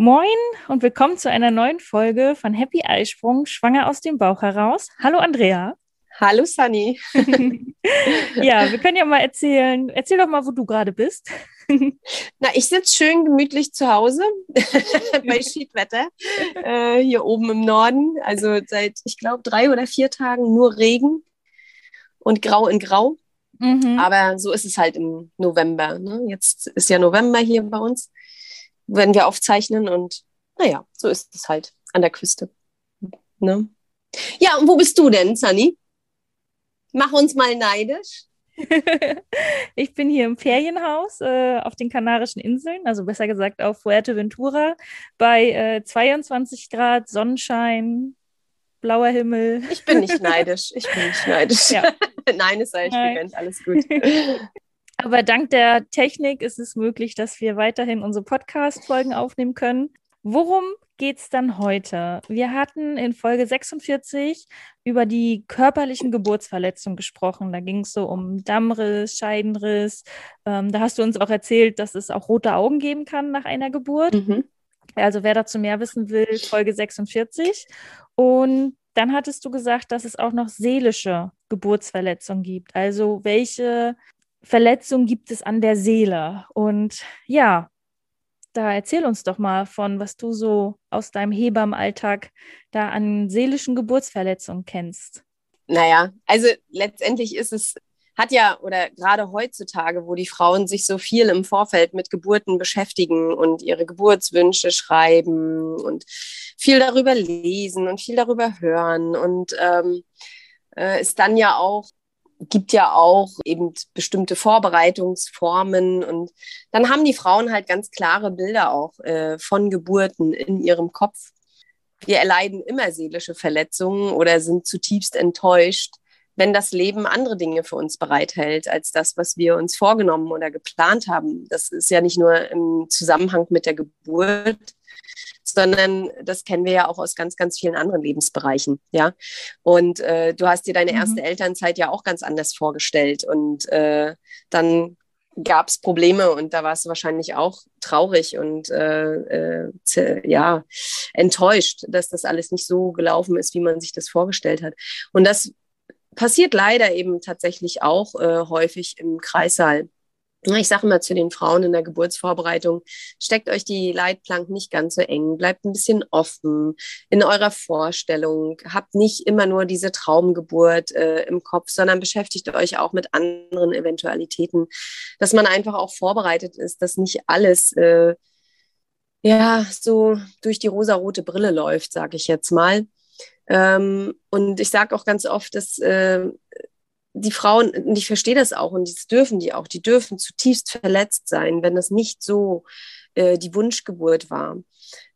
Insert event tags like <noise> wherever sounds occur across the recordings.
Moin und willkommen zu einer neuen Folge von Happy Eisprung, schwanger aus dem Bauch heraus. Hallo Andrea. Hallo Sunny. <laughs> ja, wir können ja mal erzählen. Erzähl doch mal, wo du gerade bist. <laughs> Na, ich sitze schön gemütlich zu Hause <laughs> bei Schiedwetter äh, hier oben im Norden. Also seit, ich glaube, drei oder vier Tagen nur Regen und grau in grau. Mhm. Aber so ist es halt im November. Ne? Jetzt ist ja November hier bei uns, wenn wir aufzeichnen. Und naja, so ist es halt an der Küste. Ne? Ja, und wo bist du denn, Sunny? Mach uns mal neidisch. <laughs> ich bin hier im Ferienhaus äh, auf den Kanarischen Inseln, also besser gesagt auf Fuerteventura, bei äh, 22 Grad Sonnenschein, blauer Himmel. Ich bin nicht neidisch. Ich bin nicht neidisch. Ja. <laughs> Nein, es sei Nein. gegönnt. Alles gut. <laughs> Aber dank der Technik ist es möglich, dass wir weiterhin unsere Podcast-Folgen aufnehmen können. Worum geht's dann heute? Wir hatten in Folge 46 über die körperlichen Geburtsverletzungen gesprochen. Da ging es so um Dammriss, Scheidenriss. Ähm, da hast du uns auch erzählt, dass es auch rote Augen geben kann nach einer Geburt. Mhm. Also wer dazu mehr wissen will, Folge 46. Und dann hattest du gesagt, dass es auch noch seelische Geburtsverletzungen gibt. Also welche Verletzungen gibt es an der Seele? Und ja, da erzähl uns doch mal von, was du so aus deinem Hebammenalltag da an seelischen Geburtsverletzungen kennst. Naja, also letztendlich ist es, hat ja, oder gerade heutzutage, wo die Frauen sich so viel im Vorfeld mit Geburten beschäftigen und ihre Geburtswünsche schreiben und viel darüber lesen und viel darüber hören und ähm, äh, es dann ja auch gibt ja auch eben bestimmte Vorbereitungsformen und dann haben die Frauen halt ganz klare Bilder auch äh, von Geburten in ihrem Kopf. Wir erleiden immer seelische Verletzungen oder sind zutiefst enttäuscht, wenn das Leben andere Dinge für uns bereithält als das, was wir uns vorgenommen oder geplant haben. Das ist ja nicht nur im Zusammenhang mit der Geburt, sondern das kennen wir ja auch aus ganz, ganz vielen anderen Lebensbereichen, ja. Und äh, du hast dir deine Mhm. erste Elternzeit ja auch ganz anders vorgestellt und äh, dann gab es Probleme und da warst du wahrscheinlich auch traurig und äh, äh, ja enttäuscht, dass das alles nicht so gelaufen ist, wie man sich das vorgestellt hat. Und das passiert leider eben tatsächlich auch äh, häufig im Kreissaal. Ich sage immer zu den Frauen in der Geburtsvorbereitung, steckt euch die Leitplanken nicht ganz so eng, bleibt ein bisschen offen in eurer Vorstellung, habt nicht immer nur diese Traumgeburt äh, im Kopf, sondern beschäftigt euch auch mit anderen Eventualitäten, dass man einfach auch vorbereitet ist, dass nicht alles äh, ja so durch die rosarote Brille läuft, sage ich jetzt mal. Ähm, und ich sage auch ganz oft, dass äh, die Frauen, und ich verstehe das auch, und das dürfen die auch, die dürfen zutiefst verletzt sein, wenn das nicht so äh, die Wunschgeburt war.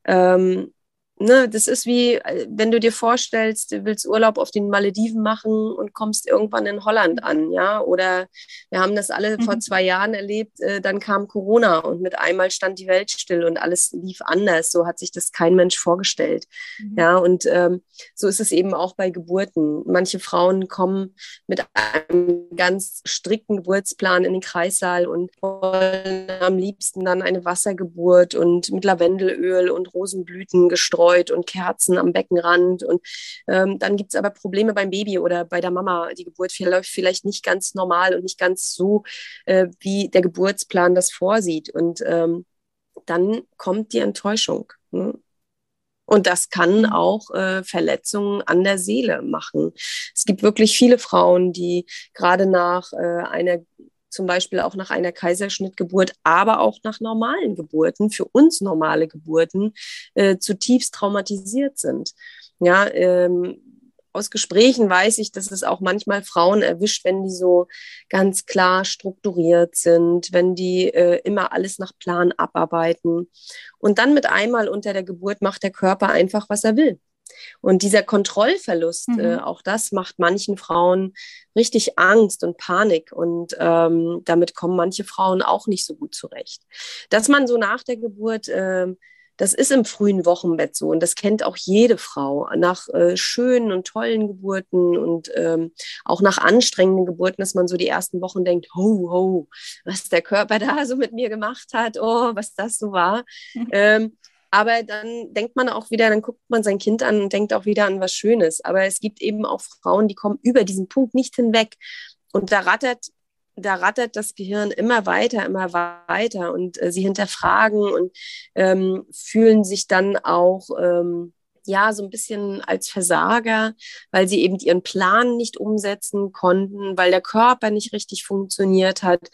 Ähm, ne, das ist wie, äh, wenn du dir vorstellst, du willst Urlaub auf den Malediven machen und kommst irgendwann in Holland an, ja, oder wir haben das alle vor Mhm. zwei Jahren erlebt, äh, dann kam Corona und mit einmal stand die Welt still und alles lief anders, so hat sich das kein Mensch vorgestellt, ja, und ähm, so ist es eben auch bei Geburten. Manche Frauen kommen mit einem ganz strikten Geburtsplan in den Kreissaal und wollen am liebsten dann eine Wassergeburt und mit Lavendelöl und Rosenblüten gestreut und Kerzen am Beckenrand. Und ähm, dann gibt es aber Probleme beim Baby oder bei der Mama. Die Geburt verläuft vielleicht nicht ganz normal und nicht ganz so, äh, wie der Geburtsplan das vorsieht. Und ähm, dann kommt die Enttäuschung. Ne? Und das kann auch äh, Verletzungen an der Seele machen. Es gibt wirklich viele Frauen, die gerade nach äh, einer, zum Beispiel auch nach einer Kaiserschnittgeburt, aber auch nach normalen Geburten, für uns normale Geburten, äh, zutiefst traumatisiert sind. Ja, ähm, aus Gesprächen weiß ich, dass es auch manchmal Frauen erwischt, wenn die so ganz klar strukturiert sind, wenn die äh, immer alles nach Plan abarbeiten. Und dann mit einmal unter der Geburt macht der Körper einfach, was er will. Und dieser Kontrollverlust, mhm. äh, auch das macht manchen Frauen richtig Angst und Panik. Und ähm, damit kommen manche Frauen auch nicht so gut zurecht. Dass man so nach der Geburt äh, das ist im frühen Wochenbett so und das kennt auch jede Frau. Nach äh, schönen und tollen Geburten und ähm, auch nach anstrengenden Geburten, dass man so die ersten Wochen denkt, ho, ho, was der Körper <laughs> da so mit mir gemacht hat, oh, was das so war. ähm, aber dann denkt man auch wieder, dann guckt man sein Kind an und denkt auch wieder an was Schönes. Aber es gibt eben auch Frauen, die kommen über diesen Punkt nicht hinweg. Und da rattert da rattert das Gehirn immer weiter, immer weiter und äh, sie hinterfragen und ähm, fühlen sich dann auch ähm, ja so ein bisschen als Versager, weil sie eben ihren Plan nicht umsetzen konnten, weil der Körper nicht richtig funktioniert hat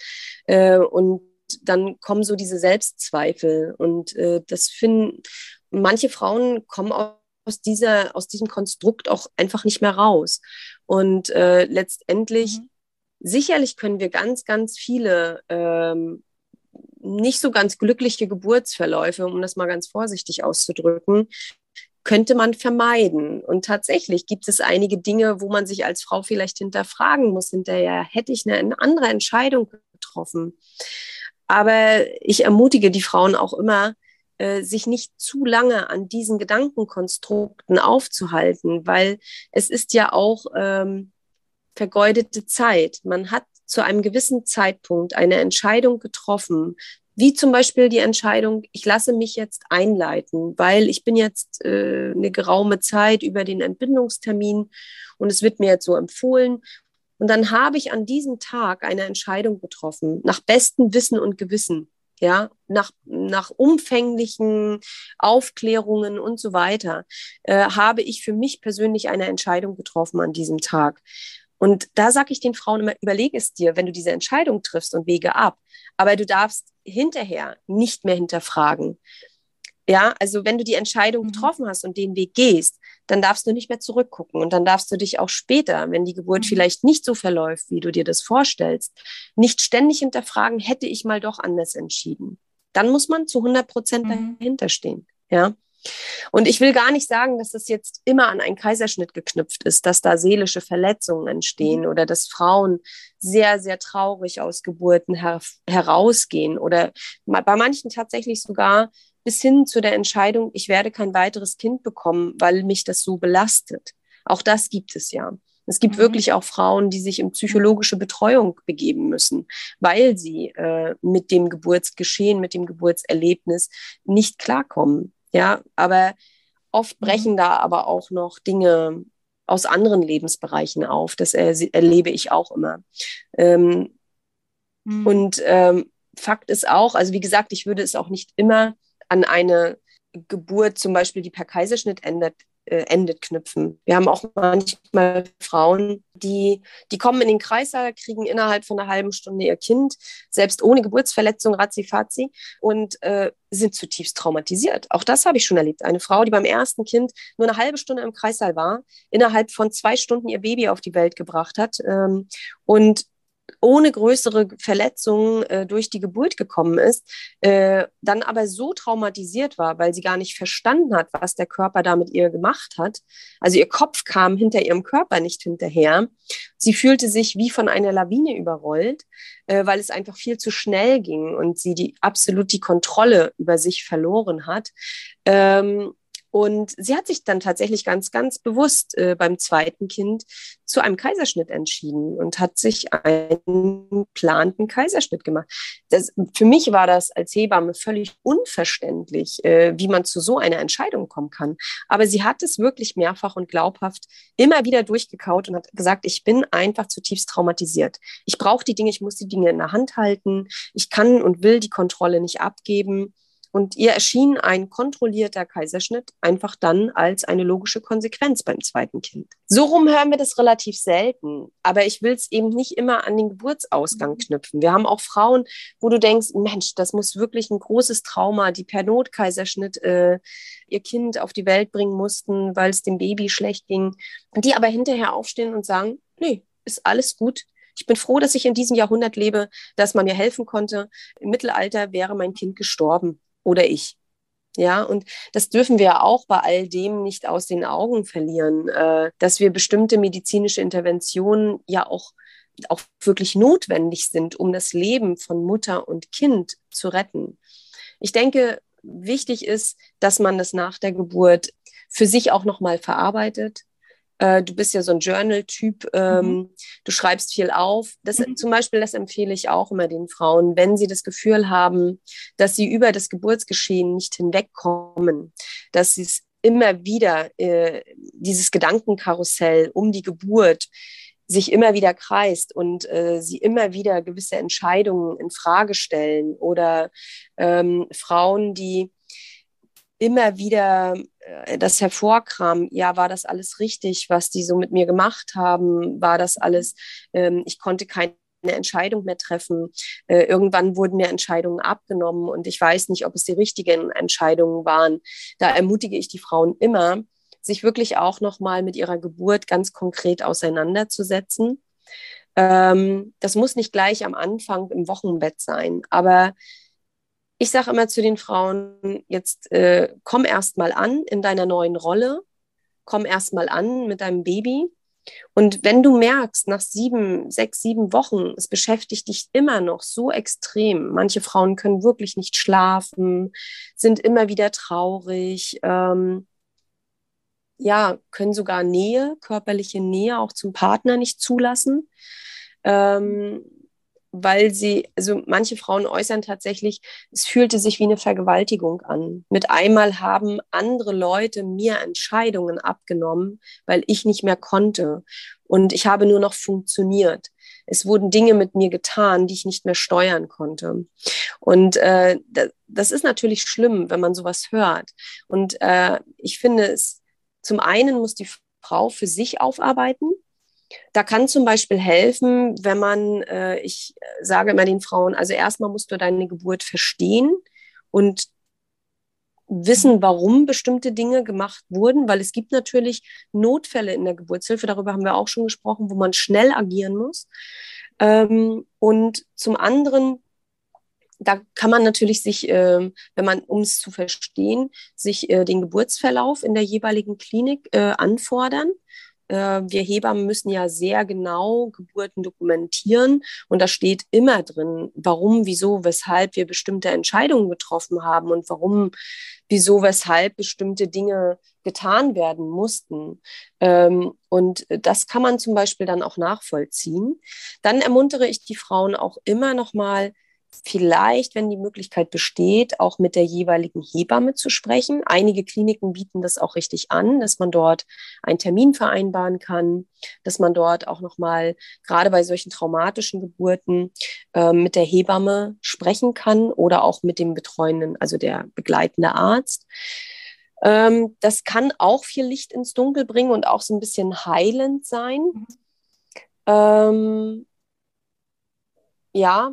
äh, und dann kommen so diese Selbstzweifel und äh, das finden manche Frauen kommen aus dieser aus diesem Konstrukt auch einfach nicht mehr raus und äh, letztendlich mhm sicherlich können wir ganz, ganz viele ähm, nicht so ganz glückliche Geburtsverläufe, um das mal ganz vorsichtig auszudrücken, könnte man vermeiden. Und tatsächlich gibt es einige Dinge, wo man sich als Frau vielleicht hinterfragen muss, hinterher hätte ich eine, eine andere Entscheidung getroffen. Aber ich ermutige die Frauen auch immer, äh, sich nicht zu lange an diesen Gedankenkonstrukten aufzuhalten, weil es ist ja auch ähm, vergeudete Zeit. Man hat zu einem gewissen Zeitpunkt eine Entscheidung getroffen, wie zum Beispiel die Entscheidung, ich lasse mich jetzt einleiten, weil ich bin jetzt äh, eine geraume Zeit über den Entbindungstermin und es wird mir jetzt so empfohlen. Und dann habe ich an diesem Tag eine Entscheidung getroffen, nach bestem Wissen und Gewissen, ja, nach, nach umfänglichen Aufklärungen und so weiter, äh, habe ich für mich persönlich eine Entscheidung getroffen an diesem Tag. Und da sage ich den Frauen immer, überlege es dir, wenn du diese Entscheidung triffst und wege ab. Aber du darfst hinterher nicht mehr hinterfragen. Ja, also wenn du die Entscheidung mhm. getroffen hast und den Weg gehst, dann darfst du nicht mehr zurückgucken und dann darfst du dich auch später, wenn die Geburt mhm. vielleicht nicht so verläuft, wie du dir das vorstellst, nicht ständig hinterfragen, hätte ich mal doch anders entschieden. Dann muss man zu 100 Prozent mhm. dahinter stehen. Ja. Und ich will gar nicht sagen, dass das jetzt immer an einen Kaiserschnitt geknüpft ist, dass da seelische Verletzungen entstehen mhm. oder dass Frauen sehr, sehr traurig aus Geburten her herausgehen oder bei manchen tatsächlich sogar bis hin zu der Entscheidung, ich werde kein weiteres Kind bekommen, weil mich das so belastet. Auch das gibt es ja. Es gibt mhm. wirklich auch Frauen, die sich in psychologische Betreuung begeben müssen, weil sie äh, mit dem Geburtsgeschehen, mit dem Geburtserlebnis nicht klarkommen. Ja, aber oft mhm. brechen da aber auch noch Dinge aus anderen Lebensbereichen auf. Das erlebe ich auch immer. Ähm, mhm. Und ähm, Fakt ist auch, also wie gesagt, ich würde es auch nicht immer an eine Geburt, zum Beispiel, die per Kaiserschnitt endet, äh, endet, knüpfen. Wir haben auch manchmal Frauen, die, die kommen in den Kreissaal, kriegen innerhalb von einer halben Stunde ihr Kind, selbst ohne Geburtsverletzung, ratzi und äh, sind zutiefst traumatisiert. Auch das habe ich schon erlebt. Eine Frau, die beim ersten Kind nur eine halbe Stunde im Kreissaal war, innerhalb von zwei Stunden ihr Baby auf die Welt gebracht hat ähm, und ohne größere Verletzungen äh, durch die Geburt gekommen ist, äh, dann aber so traumatisiert war, weil sie gar nicht verstanden hat, was der Körper da mit ihr gemacht hat. Also ihr Kopf kam hinter ihrem Körper nicht hinterher. Sie fühlte sich wie von einer Lawine überrollt, äh, weil es einfach viel zu schnell ging und sie die absolut die Kontrolle über sich verloren hat. Ähm, und sie hat sich dann tatsächlich ganz, ganz bewusst äh, beim zweiten Kind zu einem Kaiserschnitt entschieden und hat sich einen geplanten Kaiserschnitt gemacht. Das, für mich war das als Hebamme völlig unverständlich, äh, wie man zu so einer Entscheidung kommen kann. Aber sie hat es wirklich mehrfach und glaubhaft immer wieder durchgekaut und hat gesagt, ich bin einfach zutiefst traumatisiert. Ich brauche die Dinge, ich muss die Dinge in der Hand halten. Ich kann und will die Kontrolle nicht abgeben. Und ihr erschien ein kontrollierter Kaiserschnitt einfach dann als eine logische Konsequenz beim zweiten Kind. So rum hören wir das relativ selten. Aber ich will es eben nicht immer an den Geburtsausgang mhm. knüpfen. Wir haben auch Frauen, wo du denkst, Mensch, das muss wirklich ein großes Trauma, die per Notkaiserschnitt äh, ihr Kind auf die Welt bringen mussten, weil es dem Baby schlecht ging. Die aber hinterher aufstehen und sagen, nee, ist alles gut. Ich bin froh, dass ich in diesem Jahrhundert lebe, dass man mir helfen konnte. Im Mittelalter wäre mein Kind gestorben oder ich. Ja, und das dürfen wir auch bei all dem nicht aus den Augen verlieren, äh, dass wir bestimmte medizinische Interventionen ja auch, auch wirklich notwendig sind, um das Leben von Mutter und Kind zu retten. Ich denke, wichtig ist, dass man das nach der Geburt für sich auch nochmal verarbeitet, äh, du bist ja so ein Journal-Typ, ähm, mhm. du schreibst viel auf. Das, mhm. Zum Beispiel, das empfehle ich auch immer den Frauen, wenn sie das Gefühl haben, dass sie über das Geburtsgeschehen nicht hinwegkommen, dass sie es immer wieder, äh, dieses Gedankenkarussell um die Geburt, sich immer wieder kreist und äh, sie immer wieder gewisse Entscheidungen in Frage stellen oder ähm, Frauen, die immer wieder äh, das hervorkram, ja, war das alles richtig, was die so mit mir gemacht haben? War das alles, ähm, ich konnte keine Entscheidung mehr treffen. Äh, irgendwann wurden mir Entscheidungen abgenommen und ich weiß nicht, ob es die richtigen Entscheidungen waren. Da ermutige ich die Frauen immer, sich wirklich auch nochmal mit ihrer Geburt ganz konkret auseinanderzusetzen. Ähm, das muss nicht gleich am Anfang im Wochenbett sein, aber ich sage immer zu den Frauen, jetzt äh, komm erst mal an in deiner neuen Rolle, komm erst mal an mit deinem Baby. Und wenn du merkst, nach sieben, sechs, sieben Wochen, es beschäftigt dich immer noch so extrem, manche Frauen können wirklich nicht schlafen, sind immer wieder traurig, ähm, ja, können sogar Nähe, körperliche Nähe auch zum Partner nicht zulassen. Ähm, weil sie, also manche Frauen äußern tatsächlich, es fühlte sich wie eine Vergewaltigung an. Mit einmal haben andere Leute mir Entscheidungen abgenommen, weil ich nicht mehr konnte. Und ich habe nur noch funktioniert. Es wurden Dinge mit mir getan, die ich nicht mehr steuern konnte. Und äh, das ist natürlich schlimm, wenn man sowas hört. Und äh, ich finde es, zum einen muss die Frau für sich aufarbeiten, da kann zum Beispiel helfen, wenn man, äh, ich sage immer den Frauen, also erstmal musst du deine Geburt verstehen und wissen, warum bestimmte Dinge gemacht wurden, weil es gibt natürlich Notfälle in der Geburtshilfe, darüber haben wir auch schon gesprochen, wo man schnell agieren muss. Ähm, und zum anderen, da kann man natürlich sich, äh, wenn man, um es zu verstehen, sich äh, den Geburtsverlauf in der jeweiligen Klinik äh, anfordern wir Hebammen müssen ja sehr genau Geburten dokumentieren und da steht immer drin, warum, wieso, weshalb wir bestimmte Entscheidungen getroffen haben und warum, wieso, weshalb bestimmte Dinge getan werden mussten. Ähm, und das kann man zum Beispiel dann auch nachvollziehen. Dann ermuntere ich die Frauen auch immer noch mal vielleicht, wenn die Möglichkeit besteht, auch mit der jeweiligen Hebamme zu sprechen. Einige Kliniken bieten das auch richtig an, dass man dort einen Termin vereinbaren kann, dass man dort auch nochmal, gerade bei solchen traumatischen Geburten, äh, mit der Hebamme sprechen kann oder auch mit dem betreuenden, also der begleitende Arzt. Ähm, das kann auch viel Licht ins Dunkel bringen und auch so ein bisschen heilend sein. Mhm. Ähm, ja,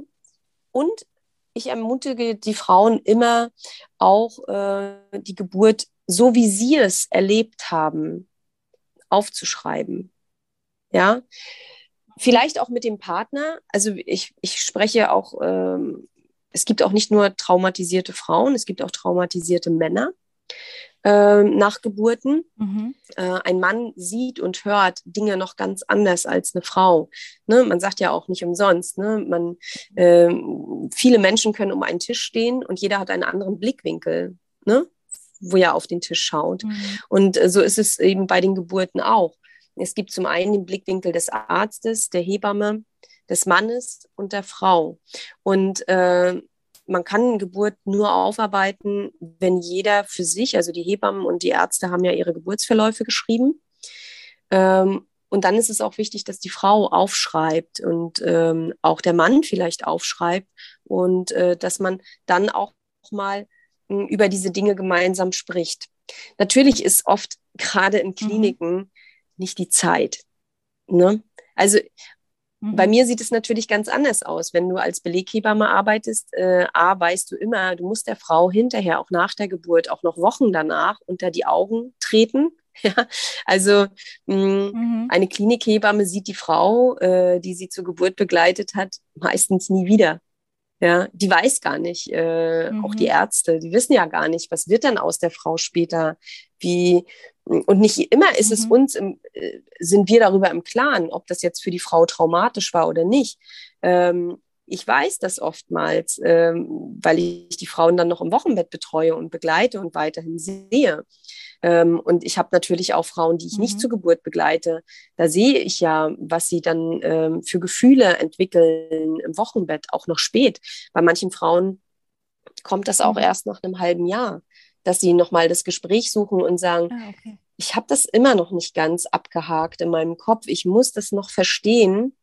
und ich ermutige die Frauen immer auch äh, die Geburt, so wie sie es erlebt haben, aufzuschreiben. Ja, vielleicht auch mit dem Partner. Also ich, ich spreche auch, ähm, es gibt auch nicht nur traumatisierte Frauen, es gibt auch traumatisierte Männer äh, nach Geburten. Mhm. Äh, ein Mann sieht und hört Dinge noch ganz anders als eine Frau. Ne? Man sagt ja auch nicht umsonst. Ne? Man, äh, viele Menschen können um einen Tisch stehen und jeder hat einen anderen Blickwinkel, ne? wo er auf den Tisch schaut. Mhm. Und äh, so ist es eben bei den Geburten auch. Es gibt zum einen den Blickwinkel des Arztes, der Hebamme, des Mannes und der Frau. Und äh, man kann Geburt nur aufarbeiten, wenn jeder für sich, also die Hebammen und die Ärzte haben ja ihre Geburtsverläufe geschrieben. Ähm, und dann ist es auch wichtig, dass die Frau aufschreibt und ähm, auch der Mann vielleicht aufschreibt und äh, dass man dann auch mal mh, über diese Dinge gemeinsam spricht. Natürlich ist oft gerade in Kliniken mhm. nicht die Zeit. Ne? Also mhm. Bei mir sieht es natürlich ganz anders aus. Wenn du als Beleghebamme arbeitest, äh, A, weißt du immer, du musst der Frau hinterher, auch nach der Geburt, auch noch Wochen danach unter die Augen treten. <laughs> Ja, also mh, mhm. eine Klinikhebamme sieht die Frau, äh, die sie zur Geburt begleitet hat, meistens nie wieder. Ja, die weiß gar nicht, äh, mhm. auch die Ärzte, die wissen ja gar nicht, was wird dann aus der Frau später, wie, und nicht immer ist mhm. es uns, im, äh, sind wir darüber im Klaren, ob das jetzt für die Frau traumatisch war oder nicht. Ähm, ich weiß das oftmals, ähm, weil ich die Frauen dann noch im Wochenbett betreue und begleite und weiterhin sehe. Ähm, und ich habe natürlich auch Frauen, die ich mhm. nicht zur Geburt begleite. Da sehe ich ja, was sie dann ähm, für Gefühle entwickeln im Wochenbett, auch noch spät. Bei manchen Frauen kommt das auch mhm. erst nach einem halben Jahr dass sie nochmal das Gespräch suchen und sagen, ah, okay. ich habe das immer noch nicht ganz abgehakt in meinem Kopf, ich muss das noch verstehen.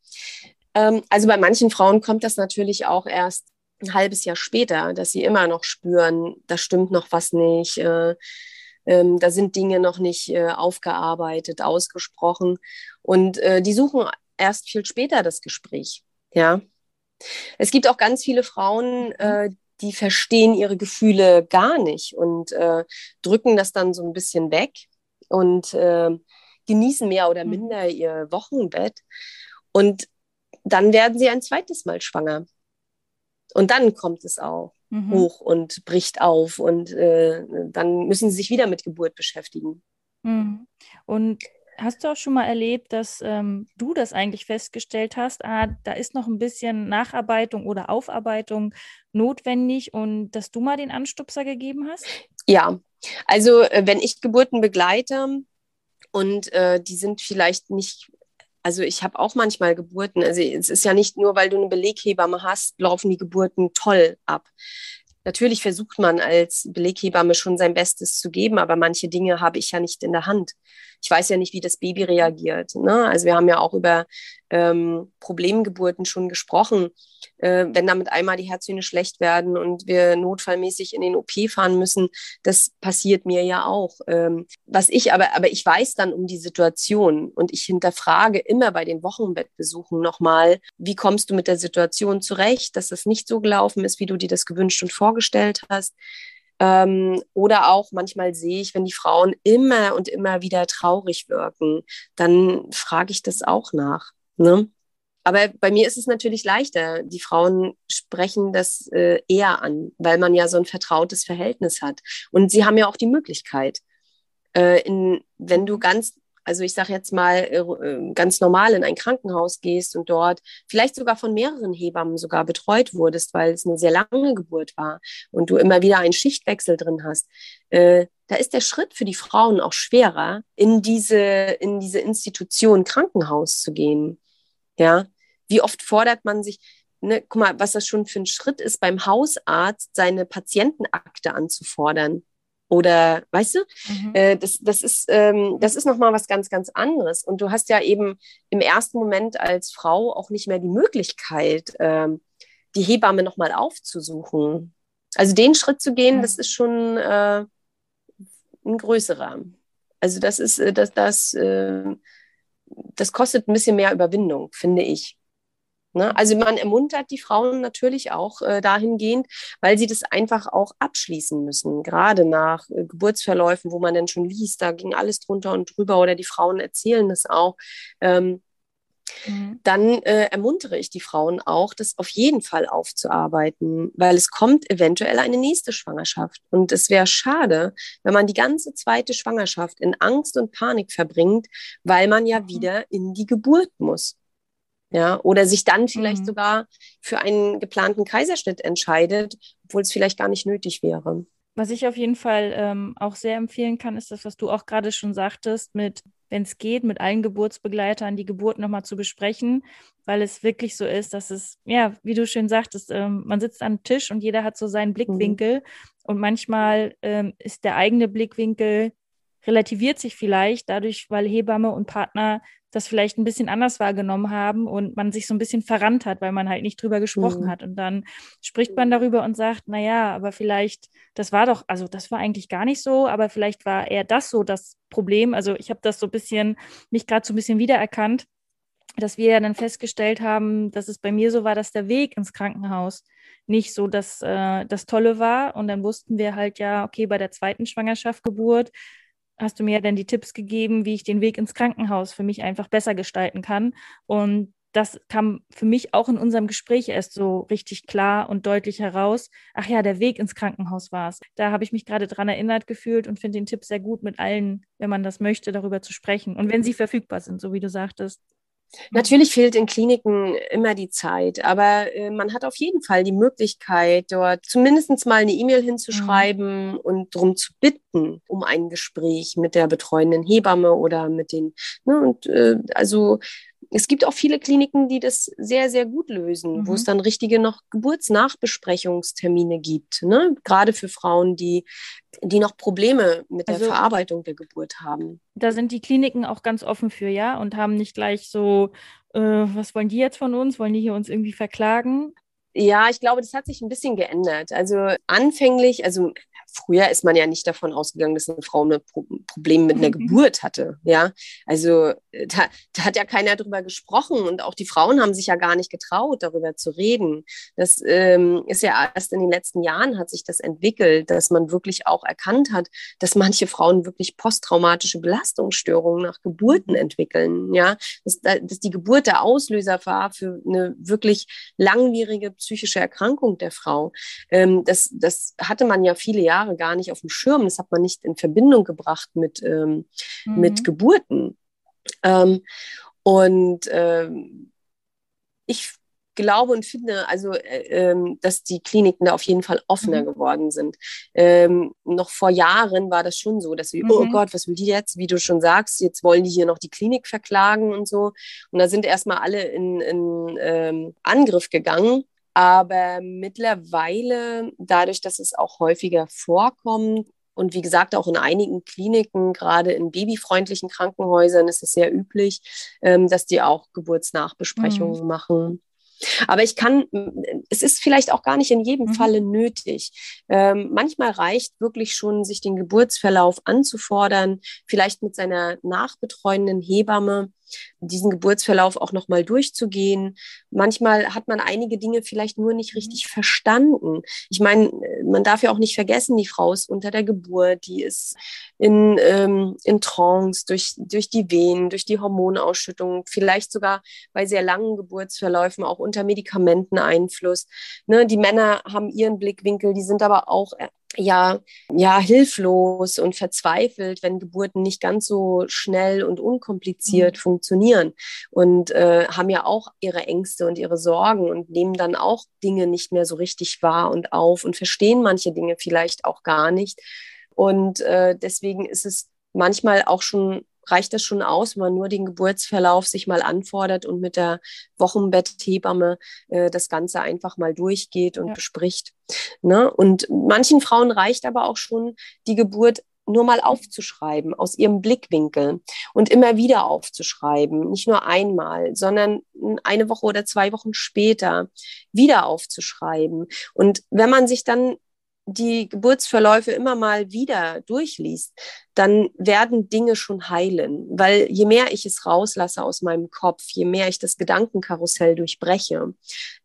Ähm, also bei manchen Frauen kommt das natürlich auch erst ein halbes Jahr später, dass sie immer noch spüren, da stimmt noch was nicht, äh, ähm, da sind Dinge noch nicht äh, aufgearbeitet, ausgesprochen. Und äh, die suchen erst viel später das Gespräch. Ja. Es gibt auch ganz viele Frauen, mhm. äh, die verstehen ihre Gefühle gar nicht und äh, drücken das dann so ein bisschen weg und äh, genießen mehr oder mhm. minder ihr Wochenbett. Und dann werden sie ein zweites Mal schwanger. Und dann kommt es auch mhm. hoch und bricht auf und äh, dann müssen sie sich wieder mit Geburt beschäftigen. Mhm. Und Hast du auch schon mal erlebt, dass ähm, du das eigentlich festgestellt hast, ah, da ist noch ein bisschen Nacharbeitung oder Aufarbeitung notwendig und dass du mal den Anstupser gegeben hast? Ja, also äh, wenn ich Geburten begleite und äh, die sind vielleicht nicht, also ich habe auch manchmal Geburten, also es ist ja nicht nur, weil du eine Beleghebamme hast, laufen die Geburten toll ab. Natürlich versucht man als Beleghebamme schon sein Bestes zu geben, aber manche Dinge habe ich ja nicht in der Hand ich weiß ja nicht, wie das Baby reagiert. Ne? Also wir haben ja auch über ähm, Problemgeburten schon gesprochen. Äh, wenn damit einmal die Herzöhne schlecht werden und wir notfallmäßig in den OP fahren müssen, das passiert mir ja auch. Ähm, was ich aber, aber ich weiß dann um die Situation und ich hinterfrage immer bei den Wochenbettbesuchen nochmal, wie kommst du mit der Situation zurecht, dass es nicht so gelaufen ist, wie du dir das gewünscht und vorgestellt hast. Ähm, oder auch manchmal sehe ich, wenn die Frauen immer und immer wieder traurig wirken, dann frage ich das auch nach. Ne? Aber bei mir ist es natürlich leichter. Die Frauen sprechen das äh, eher an, weil man ja so ein vertrautes Verhältnis hat. Und sie haben ja auch die Möglichkeit, äh, in, wenn du ganz also ich sage jetzt mal äh, äh, ganz normal in ein Krankenhaus gehst und dort vielleicht sogar von mehreren Hebammen sogar betreut wurdest, weil es eine sehr lange Geburt war und du immer wieder einen Schichtwechsel drin hast, äh, da ist der Schritt für die Frauen auch schwerer, in diese, in diese Institution Krankenhaus zu gehen. Ja, wie oft fordert man sich, ne, guck mal, was das schon für ein Schritt ist, beim Hausarzt seine Patientenakte anzufordern oder weißt du, mhm. äh, das, das ist, ähm, das ist nochmal was ganz, ganz anderes. Und du hast ja eben im ersten Moment als Frau auch nicht mehr die Möglichkeit, ähm, die Hebamme nochmal aufzusuchen. Also den Schritt zu gehen, mhm. das ist schon äh, ein größerer. Also das ist, äh, das, das, äh, das kostet ein bisschen mehr Überwindung, finde ich. Ne? Also man ermuntert die Frauen natürlich auch äh, dahingehend, weil sie das einfach auch abschließen müssen. Gerade nach äh, Geburtsverläufen, wo man dann schon liest, da ging alles drunter und drüber oder die Frauen erzählen das auch. Ähm, mhm. Dann äh, ermuntere ich die Frauen auch, das auf jeden Fall aufzuarbeiten, weil es kommt eventuell eine nächste Schwangerschaft. Und es wäre schade, wenn man die ganze zweite Schwangerschaft in Angst und Panik verbringt, weil man ja mhm. wieder in die Geburt muss ja, oder sich dann vielleicht mhm. sogar für einen geplanten Kaiserschnitt entscheidet, obwohl es vielleicht gar nicht nötig wäre. Was ich auf jeden Fall ähm, auch sehr empfehlen kann, ist das, was du auch gerade schon sagtest, mit, wenn es geht, mit allen Geburtsbegleitern die Geburt nochmal zu besprechen, weil es wirklich so ist, dass es, ja, wie du schön sagtest, ähm, man sitzt am Tisch und jeder hat so seinen Blickwinkel mhm. und manchmal ähm, ist der eigene Blickwinkel relativiert sich vielleicht dadurch, weil Hebamme und Partner das vielleicht ein bisschen anders wahrgenommen haben und man sich so ein bisschen verrannt hat, weil man halt nicht drüber gesprochen mhm. hat. Und dann spricht man darüber und sagt, na ja, aber vielleicht, das war doch, also das war eigentlich gar nicht so, aber vielleicht war eher das so das Problem. Also ich habe das so ein bisschen, mich gerade so ein bisschen wiedererkannt, dass wir ja dann festgestellt haben, dass es bei mir so war, dass der Weg ins Krankenhaus nicht so das, äh, das Tolle war. Und dann wussten wir halt ja, okay, bei der zweiten Schwangerschaft, Geburt, hast du mir dann die Tipps gegeben, wie ich den Weg ins Krankenhaus für mich einfach besser gestalten kann. Und das kam für mich auch in unserem Gespräch erst so richtig klar und deutlich heraus. Ach ja, der Weg ins Krankenhaus war es. Da habe ich mich gerade dran erinnert gefühlt und finde den Tipp sehr gut, mit allen, wenn man das möchte, darüber zu sprechen. Und wenn sie verfügbar sind, so wie du sagtest. Natürlich fehlt in Kliniken immer die Zeit, aber äh, man hat auf jeden Fall die Möglichkeit, dort zumindest mal eine E-Mail hinzuschreiben mhm. und darum zu bitten, um ein Gespräch mit der betreuenden Hebamme oder mit den, ne, und äh, also es gibt auch viele Kliniken, die das sehr, sehr gut lösen, mhm. wo es dann richtige noch Geburtsnachbesprechungstermine gibt. Ne? Gerade für Frauen, die, die noch Probleme mit also, der Verarbeitung der Geburt haben. Da sind die Kliniken auch ganz offen für, ja, und haben nicht gleich so, äh, was wollen die jetzt von uns? Wollen die hier uns irgendwie verklagen? Ja, ich glaube, das hat sich ein bisschen geändert. Also anfänglich, also früher ist man ja nicht davon ausgegangen, dass eine Frau ein Pro Problem mit einer mhm. Geburt hatte. Ja, also äh, da, da, hat ja keiner drüber gesprochen und auch die Frauen haben sich ja gar nicht getraut, darüber zu reden. Das ähm, ist ja erst in den letzten Jahren hat sich das entwickelt, dass man wirklich auch erkannt hat, dass manche Frauen wirklich posttraumatische Belastungsstörungen nach Geburten entwickeln. Ja, dass, dass die Geburt der Auslöser war für eine wirklich langwierige psychische Erkrankung der Frau. Ähm, das, das hatte man ja viele Jahre Jahre gar nicht auf dem Schirm. Das hat man nicht in Verbindung gebracht mit, ähm, mhm. mit Geburten. Ähm, und ähm, ich glaube und finde, also, äh, ähm, dass die Kliniken da auf jeden Fall offener mhm. geworden sind. Ähm, noch vor Jahren war das schon so, dass wir, oh mhm. oh Gott, was will die jetzt? Wie du schon sagst, jetzt wollen die hier noch die Klinik verklagen und so. Und da sind erstmal alle in, in ähm, Angriff gegangen. Aber mittlerweile, dadurch, dass es auch häufiger vorkommt, und wie gesagt, auch in einigen Kliniken, gerade in babyfreundlichen Krankenhäusern, ist es sehr üblich, ähm, dass die auch Geburtsnachbesprechungen mhm. machen. Aber ich kann, es ist vielleicht auch gar nicht in jedem mhm. Falle nötig. Ähm, manchmal reicht wirklich schon, sich den Geburtsverlauf anzufordern, vielleicht mit seiner nachbetreuenden Hebamme diesen Geburtsverlauf auch nochmal durchzugehen. Manchmal hat man einige Dinge vielleicht nur nicht richtig verstanden. Ich meine, man darf ja auch nicht vergessen, die Frau ist unter der Geburt, die ist in, ähm, in Trance durch, durch die Venen, durch die Hormonausschüttung, vielleicht sogar bei sehr langen Geburtsverläufen auch unter Medikamenteneinfluss. Ne, die Männer haben ihren Blickwinkel, die sind aber auch ja, ja, hilflos und verzweifelt, wenn Geburten nicht ganz so schnell und unkompliziert mhm. funktionieren und äh, haben ja auch ihre Ängste und ihre Sorgen und nehmen dann auch Dinge nicht mehr so richtig wahr und auf und verstehen manche Dinge vielleicht auch gar nicht. Und äh, deswegen ist es manchmal auch schon reicht das schon aus, wenn man nur den Geburtsverlauf sich mal anfordert und mit der Wochenbetthebamme äh, das Ganze einfach mal durchgeht und ja. bespricht. Ne? Und manchen Frauen reicht aber auch schon die Geburt nur mal aufzuschreiben aus ihrem Blickwinkel und immer wieder aufzuschreiben, nicht nur einmal, sondern eine Woche oder zwei Wochen später wieder aufzuschreiben. Und wenn man sich dann die Geburtsverläufe immer mal wieder durchliest, dann werden Dinge schon heilen. Weil je mehr ich es rauslasse aus meinem Kopf, je mehr ich das Gedankenkarussell durchbreche,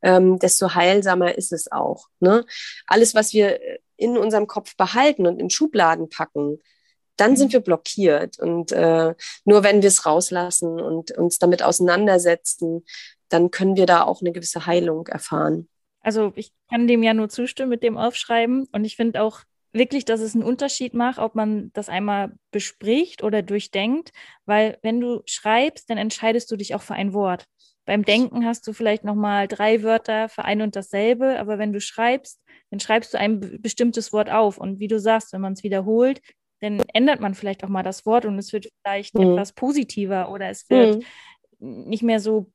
ähm, desto heilsamer ist es auch. Ne? Alles, was wir in unserem Kopf behalten und in Schubladen packen, dann sind wir blockiert. Und äh, nur wenn wir es rauslassen und uns damit auseinandersetzen, dann können wir da auch eine gewisse Heilung erfahren. Also ich kann dem ja nur zustimmen mit dem Aufschreiben. Und ich finde auch wirklich, dass es einen Unterschied macht, ob man das einmal bespricht oder durchdenkt. Weil wenn du schreibst, dann entscheidest du dich auch für ein Wort. Beim Denken hast du vielleicht nochmal drei Wörter für ein und dasselbe, aber wenn du schreibst, dann schreibst du ein bestimmtes Wort auf. Und wie du sagst, wenn man es wiederholt, dann ändert man vielleicht auch mal das Wort und es wird vielleicht mhm. etwas positiver oder es wird mhm. nicht mehr so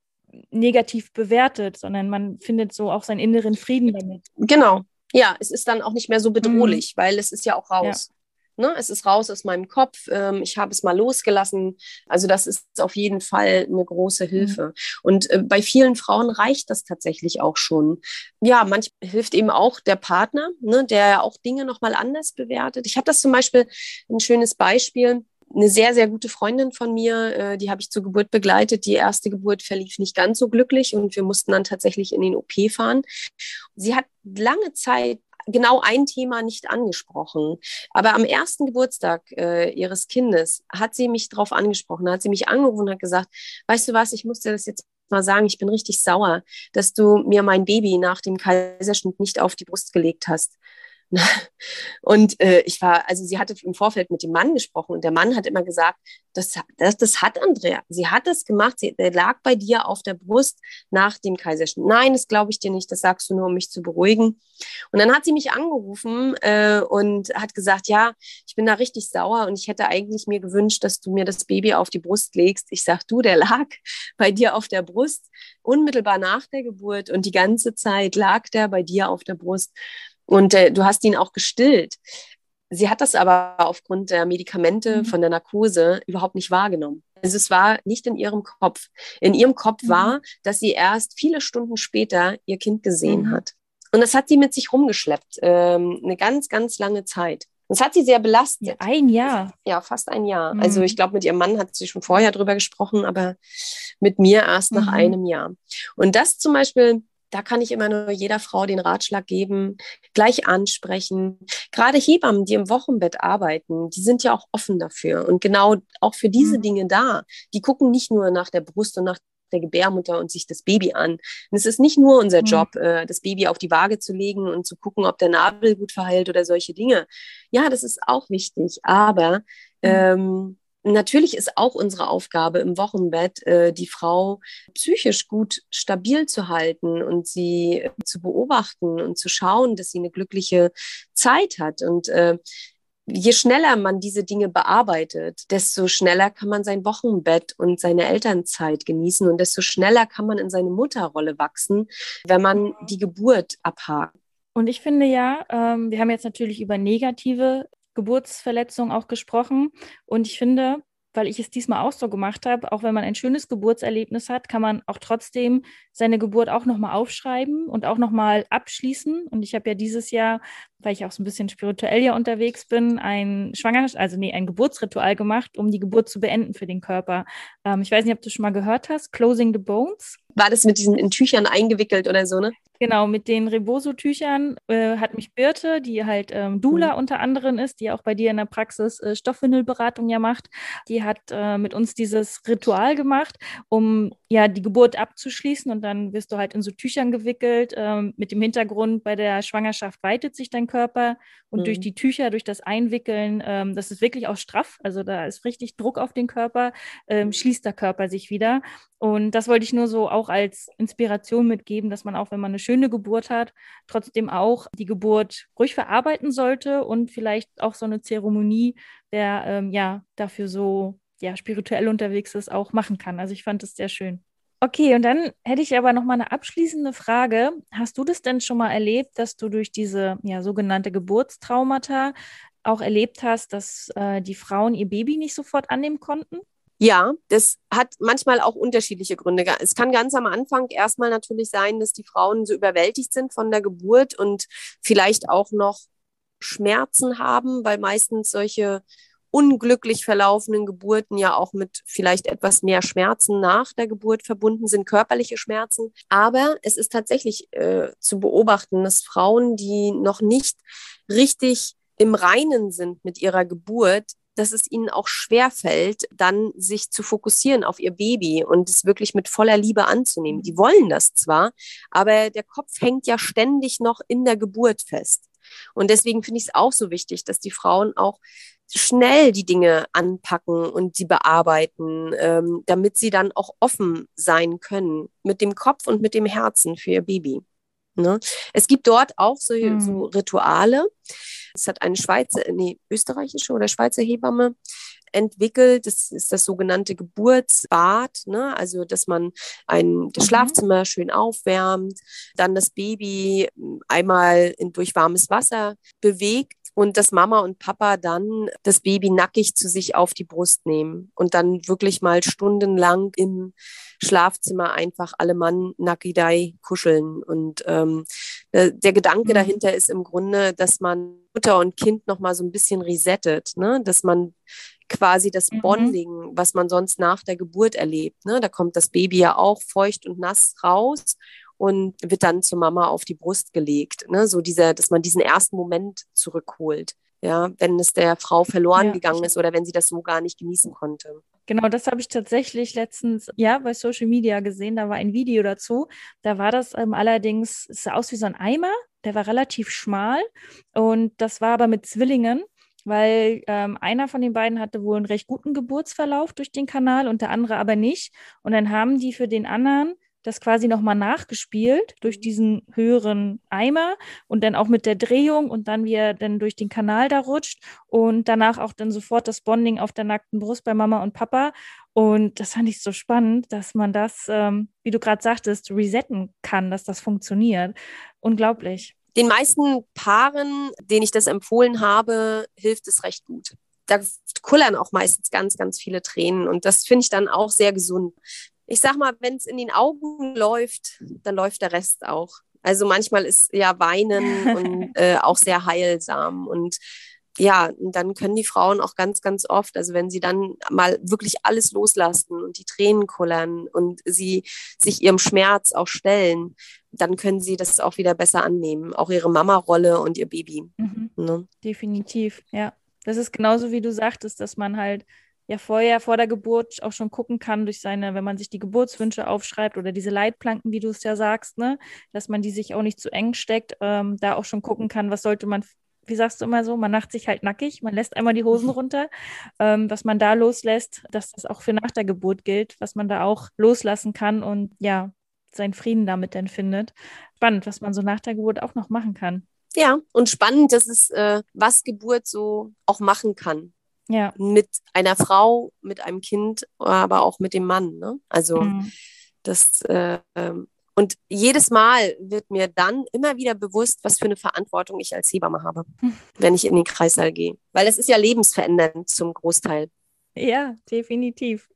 negativ bewertet, sondern man findet so auch seinen inneren Frieden damit. Genau. Ja, es ist dann auch nicht mehr so bedrohlich, mhm. weil es ist ja auch raus. Ne? Es ist raus aus meinem Kopf. Ähm, ich habe es mal losgelassen. Also das ist auf jeden Fall eine große Hilfe. Mhm. Und äh, bei vielen Frauen reicht das tatsächlich auch schon. Ja, manchmal hilft eben auch der Partner, ne, der ja auch Dinge nochmal anders bewertet. Ich habe das zum Beispiel ein schönes Beispiel eine sehr, sehr gute Freundin von mir, äh, die habe ich zur Geburt begleitet. Die erste Geburt verlief nicht ganz so glücklich und wir mussten dann tatsächlich in den OP fahren. Sie hat lange Zeit genau ein Thema nicht angesprochen. Aber am ersten Geburtstag äh, ihres Kindes hat sie mich darauf angesprochen, hat sie mich angerufen und hat gesagt, weißt du was, ich muss dir das jetzt mal sagen, ich bin richtig sauer, dass du mir mein Baby nach dem Kaiserschnitt nicht auf die Brust gelegt hast. Und äh, ich war, also sie hatte im Vorfeld mit dem Mann gesprochen und der Mann hat immer gesagt, das, das, das hat Andrea, sie hat das gemacht, sie der lag bei dir auf der Brust nach dem Kaiserschnitt. Nein, das glaube ich dir nicht, das sagst du nur, um mich zu beruhigen. Und dann hat sie mich angerufen äh, und hat gesagt, ja, ich bin da richtig sauer und ich hätte eigentlich mir gewünscht, dass du mir das Baby auf die Brust legst. Ich sag, du, der lag <laughs> bei dir auf der Brust, unmittelbar nach der Geburt und die ganze Zeit lag der bei dir auf der Brust. Und äh, du hast ihn auch gestillt. Sie hat das aber aufgrund der Medikamente mhm. von der Narkose überhaupt nicht wahrgenommen. Also es war nicht in ihrem Kopf. In ihrem Kopf mhm. war, dass sie erst viele Stunden später ihr Kind gesehen mhm. hat. Und das hat sie mit sich rumgeschleppt, ähm, eine ganz, ganz lange Zeit. Das hat sie sehr belastet. Ein Jahr. Ja, fast ein Jahr. Mhm. Also ich glaube, mit ihrem Mann hat sie schon vorher drüber gesprochen, aber mit mir erst nach mhm. einem Jahr. Und das zum Beispiel da kann ich immer nur jeder Frau den Ratschlag geben, gleich ansprechen. Gerade Hebammen, die im Wochenbett arbeiten, die sind ja auch offen dafür und genau auch für diese mhm. Dinge da. Die gucken nicht nur nach der Brust und nach der Gebärmutter und sich das Baby an. Und es ist nicht nur unser mhm. Job, äh, das Baby auf die Waage zu legen und zu gucken, ob der Nabel gut verheilt oder solche Dinge. Ja, das ist auch wichtig, aber mhm. ähm, Natürlich ist auch unsere Aufgabe im Wochenbett, äh, die Frau psychisch gut stabil zu halten und sie äh, zu beobachten und zu schauen, dass sie eine glückliche Zeit hat. Und äh, je schneller man diese Dinge bearbeitet, desto schneller kann man sein Wochenbett und seine Elternzeit genießen und desto schneller kann man in seine Mutterrolle wachsen, wenn man die Geburt abhakt. Und ich finde ja, ähm, wir haben jetzt natürlich über negative Geburtsverletzung auch gesprochen. Und ich finde, weil ich es diesmal auch so gemacht habe, auch wenn man ein schönes Geburtserlebnis hat, kann man auch trotzdem seine Geburt auch nochmal aufschreiben und auch nochmal abschließen. Und ich habe ja dieses Jahr, weil ich auch so ein bisschen spirituell ja unterwegs bin, ein Schwangerschaft, also nee, ein Geburtsritual gemacht, um die Geburt zu beenden für den Körper. Ähm, ich weiß nicht, ob du schon mal gehört hast, Closing the Bones. War das mit diesen in Tüchern eingewickelt oder so, ne? Genau, mit den Reboso-Tüchern äh, hat mich Birte, die halt ähm, Dula mhm. unter anderem ist, die auch bei dir in der Praxis äh, Stoffwindelberatung ja macht, die hat äh, mit uns dieses Ritual gemacht, um ja die Geburt abzuschließen und dann wirst du halt in so Tüchern gewickelt ähm, mit dem Hintergrund, bei der Schwangerschaft weitet sich dein Körper und mhm. durch die Tücher, durch das Einwickeln, ähm, das ist wirklich auch straff, also da ist richtig Druck auf den Körper, ähm, schließt der Körper sich wieder und das wollte ich nur so auch als Inspiration mitgeben, dass man auch, wenn man eine schöne Geburt hat, trotzdem auch die Geburt ruhig verarbeiten sollte und vielleicht auch so eine Zeremonie, der ähm, ja dafür so ja, spirituell unterwegs ist, auch machen kann. Also ich fand es sehr schön. Okay, und dann hätte ich aber noch mal eine abschließende Frage. Hast du das denn schon mal erlebt, dass du durch diese ja, sogenannte Geburtstraumata auch erlebt hast, dass äh, die Frauen ihr Baby nicht sofort annehmen konnten? Ja, das hat manchmal auch unterschiedliche Gründe. Es kann ganz am Anfang erstmal natürlich sein, dass die Frauen so überwältigt sind von der Geburt und vielleicht auch noch Schmerzen haben, weil meistens solche unglücklich verlaufenden Geburten ja auch mit vielleicht etwas mehr Schmerzen nach der Geburt verbunden sind, körperliche Schmerzen. Aber es ist tatsächlich äh, zu beobachten, dass Frauen, die noch nicht richtig im Reinen sind mit ihrer Geburt, dass es ihnen auch schwer fällt, dann sich zu fokussieren auf ihr Baby und es wirklich mit voller Liebe anzunehmen. Die wollen das zwar, aber der Kopf hängt ja ständig noch in der Geburt fest. Und deswegen finde ich es auch so wichtig, dass die Frauen auch schnell die Dinge anpacken und sie bearbeiten, ähm, damit sie dann auch offen sein können mit dem Kopf und mit dem Herzen für ihr Baby. Ne? Es gibt dort auch so, mhm. so Rituale. Es hat eine Schweizer, nee, österreichische oder Schweizer Hebamme entwickelt. Das ist das sogenannte Geburtsbad, ne? also dass man ein, das mhm. Schlafzimmer schön aufwärmt, dann das Baby einmal in, durch warmes Wasser bewegt und dass Mama und Papa dann das Baby nackig zu sich auf die Brust nehmen und dann wirklich mal stundenlang im Schlafzimmer einfach alle Mann nackidei kuscheln. Und ähm, äh, der Gedanke mhm. dahinter ist im Grunde, dass man Mutter und Kind noch mal so ein bisschen resettet, ne? dass man quasi das mhm. Bonding, was man sonst nach der Geburt erlebt. Ne? Da kommt das Baby ja auch feucht und nass raus und wird dann zur Mama auf die Brust gelegt. Ne? So dieser, dass man diesen ersten Moment zurückholt. Ja, wenn es der Frau verloren ja. gegangen ist oder wenn sie das so gar nicht genießen konnte. Genau, das habe ich tatsächlich letztens, ja, bei Social Media gesehen. Da war ein Video dazu. Da war das ähm, allerdings, es sah aus wie so ein Eimer. Der war relativ schmal und das war aber mit Zwillingen weil ähm, einer von den beiden hatte wohl einen recht guten Geburtsverlauf durch den Kanal und der andere aber nicht. Und dann haben die für den anderen das quasi nochmal nachgespielt durch diesen höheren Eimer und dann auch mit der Drehung und dann wie er dann durch den Kanal da rutscht und danach auch dann sofort das Bonding auf der nackten Brust bei Mama und Papa. Und das fand ich so spannend, dass man das, ähm, wie du gerade sagtest, resetten kann, dass das funktioniert. Unglaublich. Den meisten Paaren, denen ich das empfohlen habe, hilft es recht gut. Da kullern auch meistens ganz, ganz viele Tränen und das finde ich dann auch sehr gesund. Ich sag mal, wenn es in den Augen läuft, dann läuft der Rest auch. Also manchmal ist ja Weinen und <laughs> äh, auch sehr heilsam und ja, dann können die Frauen auch ganz, ganz oft, also wenn sie dann mal wirklich alles loslassen und die Tränen kullern und sie sich ihrem Schmerz auch stellen, dann können sie das auch wieder besser annehmen. Auch ihre Mama-Rolle und ihr Baby. Mhm. Ne? Definitiv, ja. Das ist genauso wie du sagtest, dass man halt ja vorher, vor der Geburt auch schon gucken kann durch seine, wenn man sich die Geburtswünsche aufschreibt oder diese Leitplanken, wie du es ja sagst, ne, dass man die sich auch nicht zu eng steckt, ähm, da auch schon gucken kann, was sollte man wie sagst du immer so, man macht sich halt nackig, man lässt einmal die Hosen runter, ähm, was man da loslässt, dass das auch für nach der Geburt gilt, was man da auch loslassen kann und ja, seinen Frieden damit dann findet. Spannend, was man so nach der Geburt auch noch machen kann. Ja, und spannend, dass es, äh, was Geburt so auch machen kann. Ja. Mit einer Frau, mit einem Kind, aber auch mit dem Mann. Ne? Also mhm. das äh, ähm, und jedes Mal wird mir dann immer wieder bewusst, was für eine Verantwortung ich als Hebamme habe, hm. wenn ich in den Kreißsaal gehe. Weil es ist ja lebensverändernd zum Großteil. Ja, definitiv.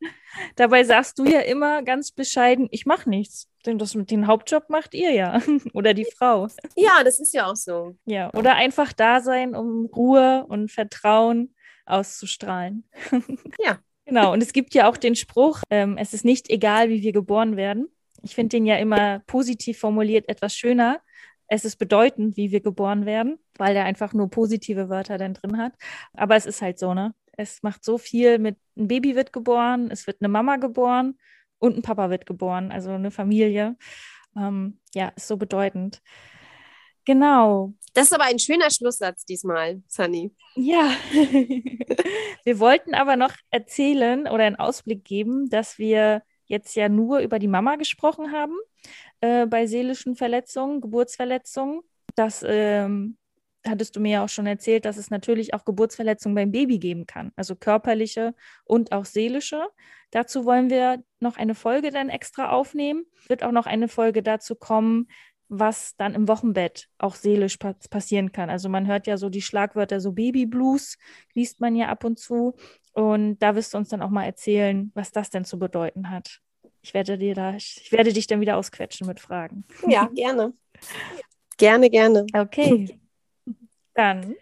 Dabei sagst du ja immer ganz bescheiden, ich mache nichts. Denn das mit dem Hauptjob macht ihr ja. <laughs> oder die Frau. Ja, das ist ja auch so. Ja, oder einfach da sein, um Ruhe und Vertrauen auszustrahlen. <laughs> ja. Genau, und es gibt ja auch den Spruch, ähm, es ist nicht egal, wie wir geboren werden. Ich finde den ja immer positiv formuliert etwas schöner. Es ist bedeutend, wie wir geboren werden, weil er einfach nur positive Wörter dann drin hat. Aber es ist halt so, ne? Es macht so viel mit, ein Baby wird geboren, es wird eine Mama geboren und ein Papa wird geboren, also eine Familie. Ähm, ja, ist so bedeutend. Genau. Das ist aber ein schöner Schlusssatz diesmal, Sunny. Ja. <laughs> wir wollten aber noch erzählen oder einen Ausblick geben, dass wir jetzt ja nur über die Mama gesprochen haben äh, bei seelischen Verletzungen, Geburtsverletzungen. Das ähm, hattest du mir ja auch schon erzählt, dass es natürlich auch Geburtsverletzungen beim Baby geben kann, also körperliche und auch seelische. Dazu wollen wir noch eine Folge dann extra aufnehmen. Wird auch noch eine Folge dazu kommen, was dann im Wochenbett auch seelisch pa passieren kann. Also man hört ja so die Schlagwörter, so Babyblues liest man ja ab und zu. Und da wirst du uns dann auch mal erzählen, was das denn zu bedeuten hat. Ich werde dir da, ich werde dich dann wieder ausquetschen mit Fragen. Ja, gerne. gerne, gerne. Okay. <laughs> Dann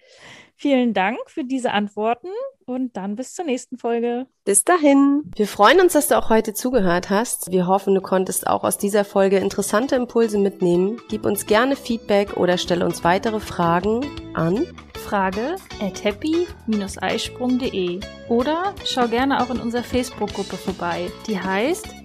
vielen Dank für diese Antworten und dann bis zur nächsten Folge. Bis dahin. Wir freuen uns, dass du auch heute zugehört hast. Wir hoffen, du konntest auch aus dieser Folge interessante Impulse mitnehmen. Gib uns gerne Feedback oder stelle uns weitere Fragen an frage at happy-eisprung.de oder schau gerne auch in unserer Facebook-Gruppe vorbei. Die heißt